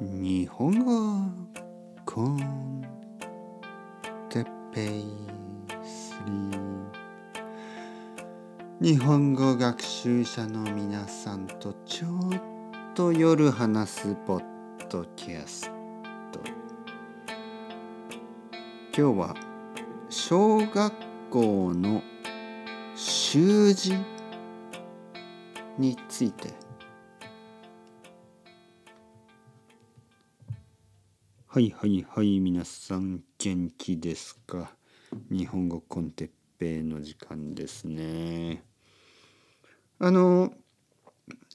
日本語コンテペイスリー日本語学習者の皆さんとちょっと夜話すポッドキャスト。今日は小学校の習字について。はいはいはい皆さん元気ですか？日本語コンテッペイの時間ですね。あの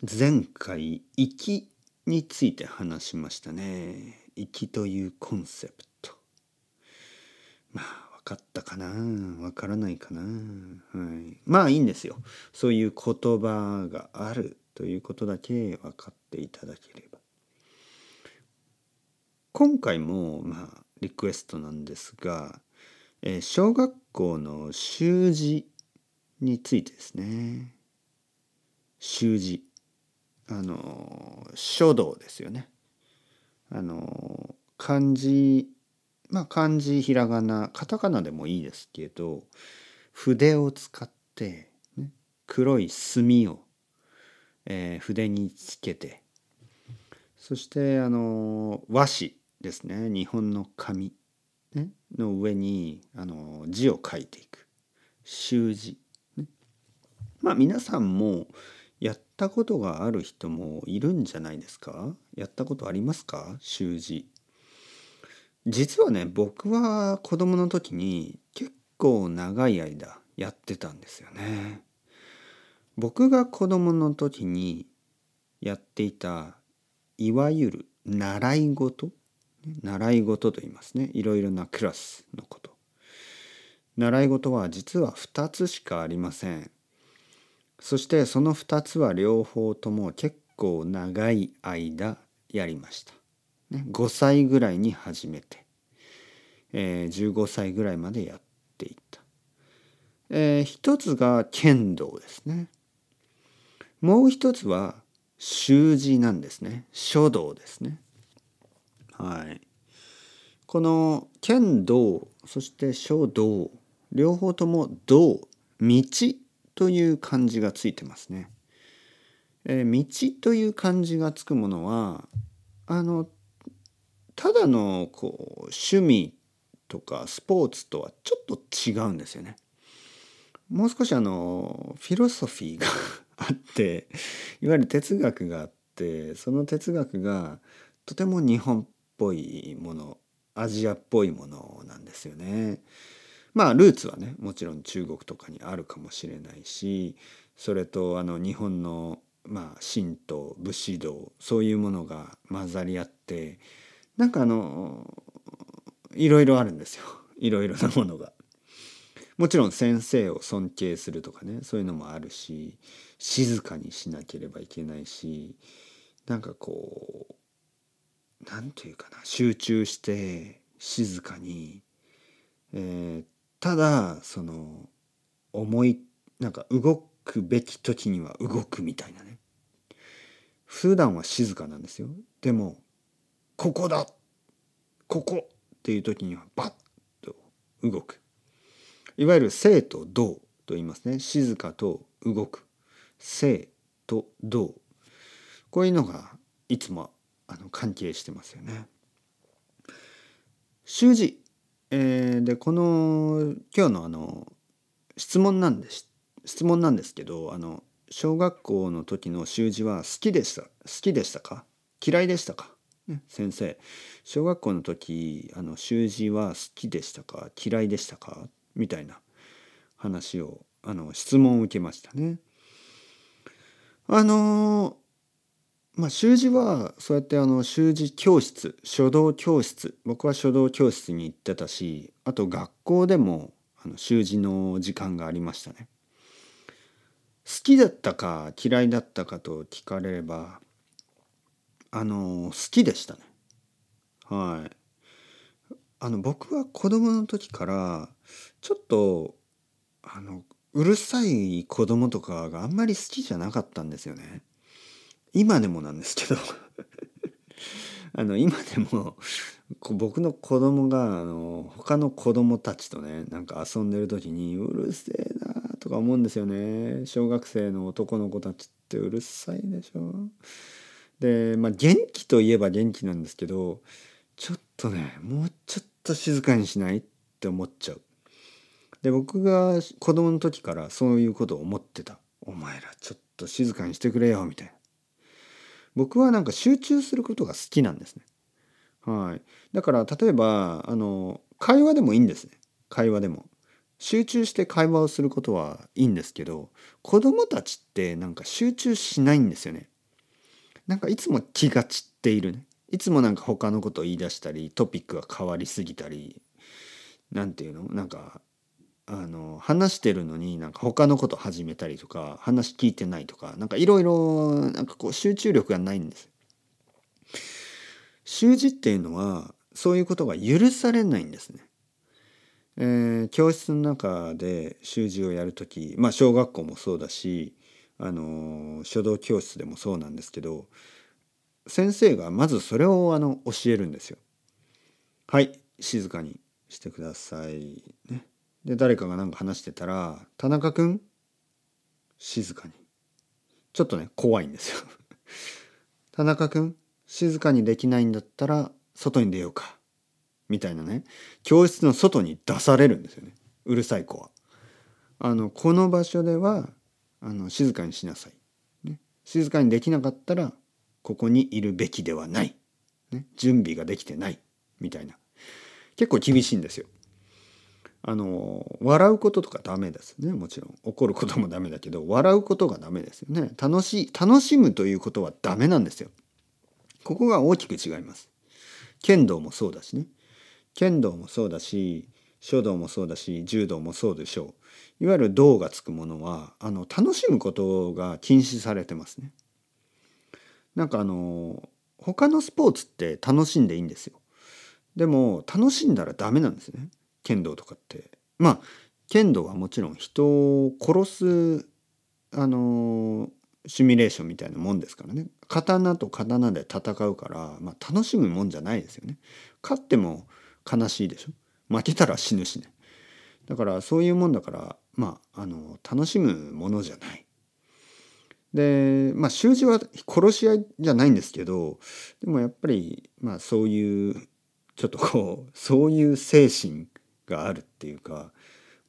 前回「粋」について話しましたね。粋というコンセプト。まあ分かったかな？分からないかな、はい、まあいいんですよ。そういう言葉があるということだけ分かっていただければ。今回もまあリクエストなんですが、えー、小学校の習字についてですね。習字。あの書道ですよね。あの漢字まあ漢字ひらがなカタカナでもいいですけど筆を使って、ね、黒い墨を、えー、筆につけてそしてあの和紙。ですね。日本の紙、の上にあの字を書いていく。習字、ね、まあ皆さんもやったことがある人もいるんじゃないですか？やったことありますか？習字。実はね僕は子供の時に結構長い間やってたんですよね。僕が子供の時にやっていたいわゆる習い事習い事と言いますね。いろいろなクラスのこと。習い事は実は2つしかありません。そしてその2つは両方とも結構長い間やりました、5歳ぐらいに始めて、え、15歳ぐらいまでやっていった、えー、一つが剣道ですね。もう一つは習字なんですね。書道ですね。はい、この剣道そして書道両方とも道道という漢字がついてますね。えー、道という漢字がつくものはあのただのこう趣味とかスポーツとはちょっと違うんですよね。もう少しあのフィロソフィーが あっていわゆる哲学があってその哲学がとても日本ぽいものアジアっぽいものなんですよね。まあルーツはねもちろん中国とかにあるかもしれないしそれとあの日本のまあ神道武士道そういうものが混ざり合ってなんかあのいろいろあるんですよ いろいろなものが。もちろん先生を尊敬するとかねそういうのもあるし静かにしなければいけないしなんかこう何て言うかな集中して静かに、えー、ただその思いなんか動くべき時には動くみたいなね。普段は静かなんですよ。でもここだここっていう時にはバッと動く。いわゆる静と動と言いますね。静かと動く。静と動。こういうのがいつもあの関係してますよね。習字、えー、でこの今日のあの質問なんです。質問なんですけどあの小学校の時の習字は好きでした。好きでしたか？嫌いでしたか、ね、先生。小学校の時あの習字は好きでしたか？嫌いでしたか？みたいな話をあの質問を受けましたね。あのまあ、習字はそうやってあの習字教室書道教室僕は書道教室に行ってたしあと学校でもあの習字の時間がありましたね。好きだったか嫌いだったかと聞かれればあの好きでしたね。はい。あの僕は子供の時からちょっとあのうるさい子供とかがあんまり好きじゃなかったんですよね。今でもなんですけど。あの今でも僕の子供があの他の子供たちとねなんか遊んでる時にうるせえなとか思うんですよね。小学生の男の子たちってうるさいでしょ。でまあ元気といえば元気なんですけどちょっとねもうちょっと静かにしないって思っちゃう。で僕が子供の時からそういうことを思ってた。お前らちょっと静かにしてくれよみたいな。僕はなんか集中することが好きなんですね。はい。だから例えばあの会話でもいいんですね。会話でも。集中して会話をすることはいいんですけど子供たちってなんか集中しないんですよね。なんかいつも気が散っているね。いつもなんか他のことを言い出したりトピックが変わりすぎたりなんていうの？なんかあの話してるのになんか他のこと始めたりとか話聞いてないとかなんかいろいろなんかこう集中力がないんです。習字っていうのはそういうことが許されないんですね。えー、教室の中で習字をやる時まあ小学校もそうだしあの書道教室でもそうなんですけど先生がまずそれをあの教えるんですよ。はい静かにしてくださいね。で誰かが何か話してたら「田中君？静かに」ちょっとね怖いんですよ。田中君？静かにできないんだったら外に出ようか。みたいなね。教室の外に出されるんですよね。うるさい子は。あのこの場所ではあの静かにしなさい、ね。静かにできなかったらここにいるべきではない、ね、準備ができてない。みたいな。結構厳しいんですよ。あの笑うこととかダメですね。もちろん。怒ることもダメだけど笑うことがダメですよね。楽しい楽しむということはダメなんですよ。ここが大きく違います。剣道もそうだしね。剣道もそうだし書道もそうだし柔道もそうでしょう。いわゆる道がつくものはあの楽しむことが禁止されてますね。なんかあの他のスポーツって楽しんでいいんですよ。でも楽しんだらダメなんですね。剣道とかって。まあ剣道はもちろん人を殺すあのシミュレーションみたいなもんですからね。刀と刀で戦うから、まあ、楽しむもんじゃないですよね。勝っても悲しいでしょ。負けたら死ぬしね。だからそういうもんだからまああの楽しむものじゃない。でまあ習字は殺し合いじゃないんですけどでもやっぱりまあそういうちょっとこうそういう精神があるっていうか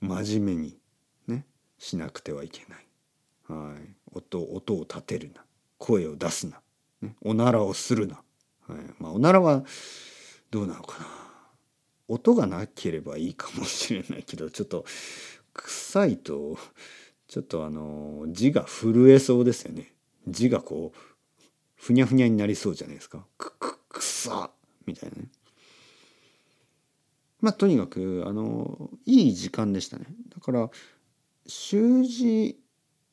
真面目にねしなくてはいけない。はい、音音を立てるな。声を出すな、ね、おならをするな、はい。まあ、おならはどうなのかな。音がなければいいかもしれないけどちょっと臭いとちょっとあの字が震えそうですよね。字がこうふにゃふにゃになりそうじゃないですか。くくくさみたいなね。まあとにかくあのいい時間でしたね。だから習字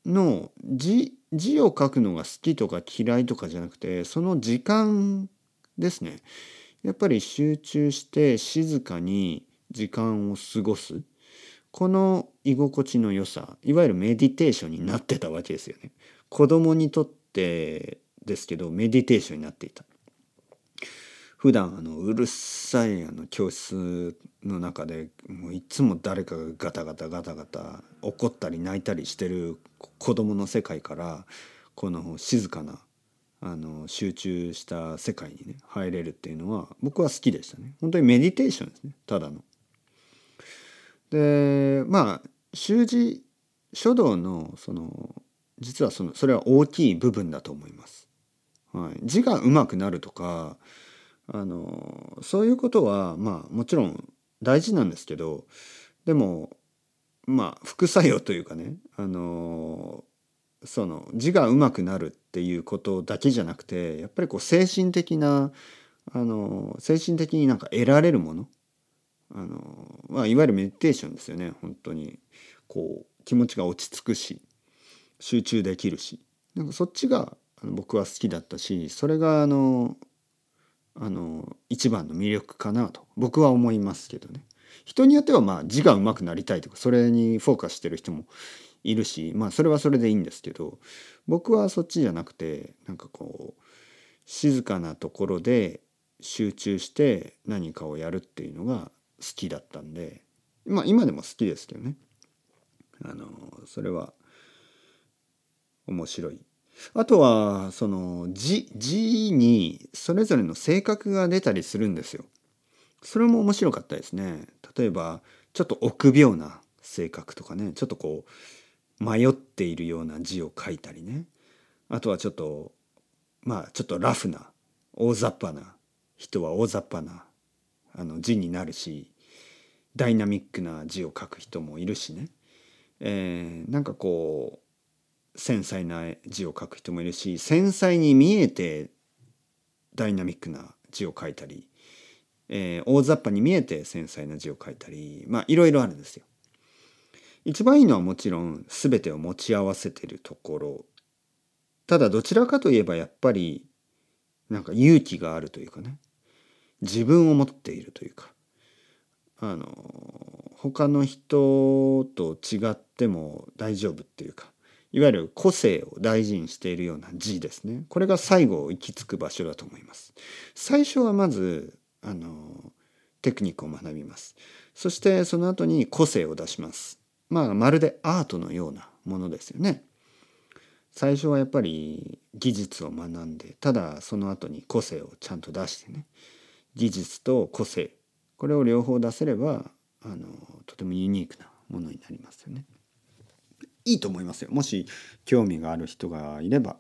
の字字を書くのが好きとか嫌いとかじゃなくてその時間ですね。やっぱり集中して静かに時間を過ごす。この居心地の良さいわゆるメディテーションになってたわけですよね。子供にとってですけどメディテーションになっていた。普段あのうるさいあの教室の中でもういつも誰かがガタガタガタガタ怒ったり泣いたりしてる子供の世界からこの静かなあの集中した世界にね入れるっていうのは僕は好きでしたね本当にメディテーションですねただの。でまあ習字書道のその実はそのそれは大きい部分だと思います。はい、字が上手くなるとかあのそういうことはまあもちろん大事なんですけどでもまあ副作用というかねあのその字が上手くなるっていうことだけじゃなくてやっぱりこう精神的なあの精神的になんか得られるものあの、まあ、いわゆるメディテーションですよね本当に。こう気持ちが落ち着くし集中できるし。なんかそっちが僕は好きだったしそれがあのあの一番の魅力かなと僕は思いますけどね。人によってはまあ字が上手くなりたいとかそれにフォーカスしてる人もいるしまあそれはそれでいいんですけど僕はそっちじゃなくてなんかこう静かなところで集中して何かをやるっていうのが好きだったんでまあ今でも好きですけどねあのそれは面白い。あとはその字字にそれぞれの性格が出たりするんですよ。それも面白かったですね。例えばちょっと臆病な性格とかねちょっとこう迷っているような字を書いたりねあとはちょっとまあちょっとラフな大雑把な人は大雑把なあの字になるしダイナミックな字を書く人もいるしね、えー、なんかこう繊細な字を書く人もいるし繊細に見えてダイナミックな字を書いたり、えー、大雑把に見えて繊細な字を書いたりまあいろいろあるんですよ。一番いいのはもちろん全てを持ち合わせてるところ。ただどちらかといえばやっぱりなんか勇気があるというかね。自分を持っているというか。あの他の人と違っても大丈夫っていうか。いわゆる個性を大事にしているような字ですね。これが最後行き着く場所だと思います。最初はまずあのテクニックを学びます。そしてその後に個性を出します。まあまるでアートのようなものですよね。最初はやっぱり技術を学んでただその後に個性をちゃんと出してね。技術と個性。これを両方出せればあのとてもユニークなものになりますよね。いいと思いますよ。もし興味がある人がいれば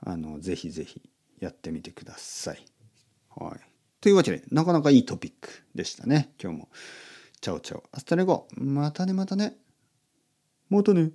あのぜひぜひやってみてください。はい、というわけでなかなかいいトピックでしたね今日も。チャオチャオ。アスタレゴ。またねまたね。またね。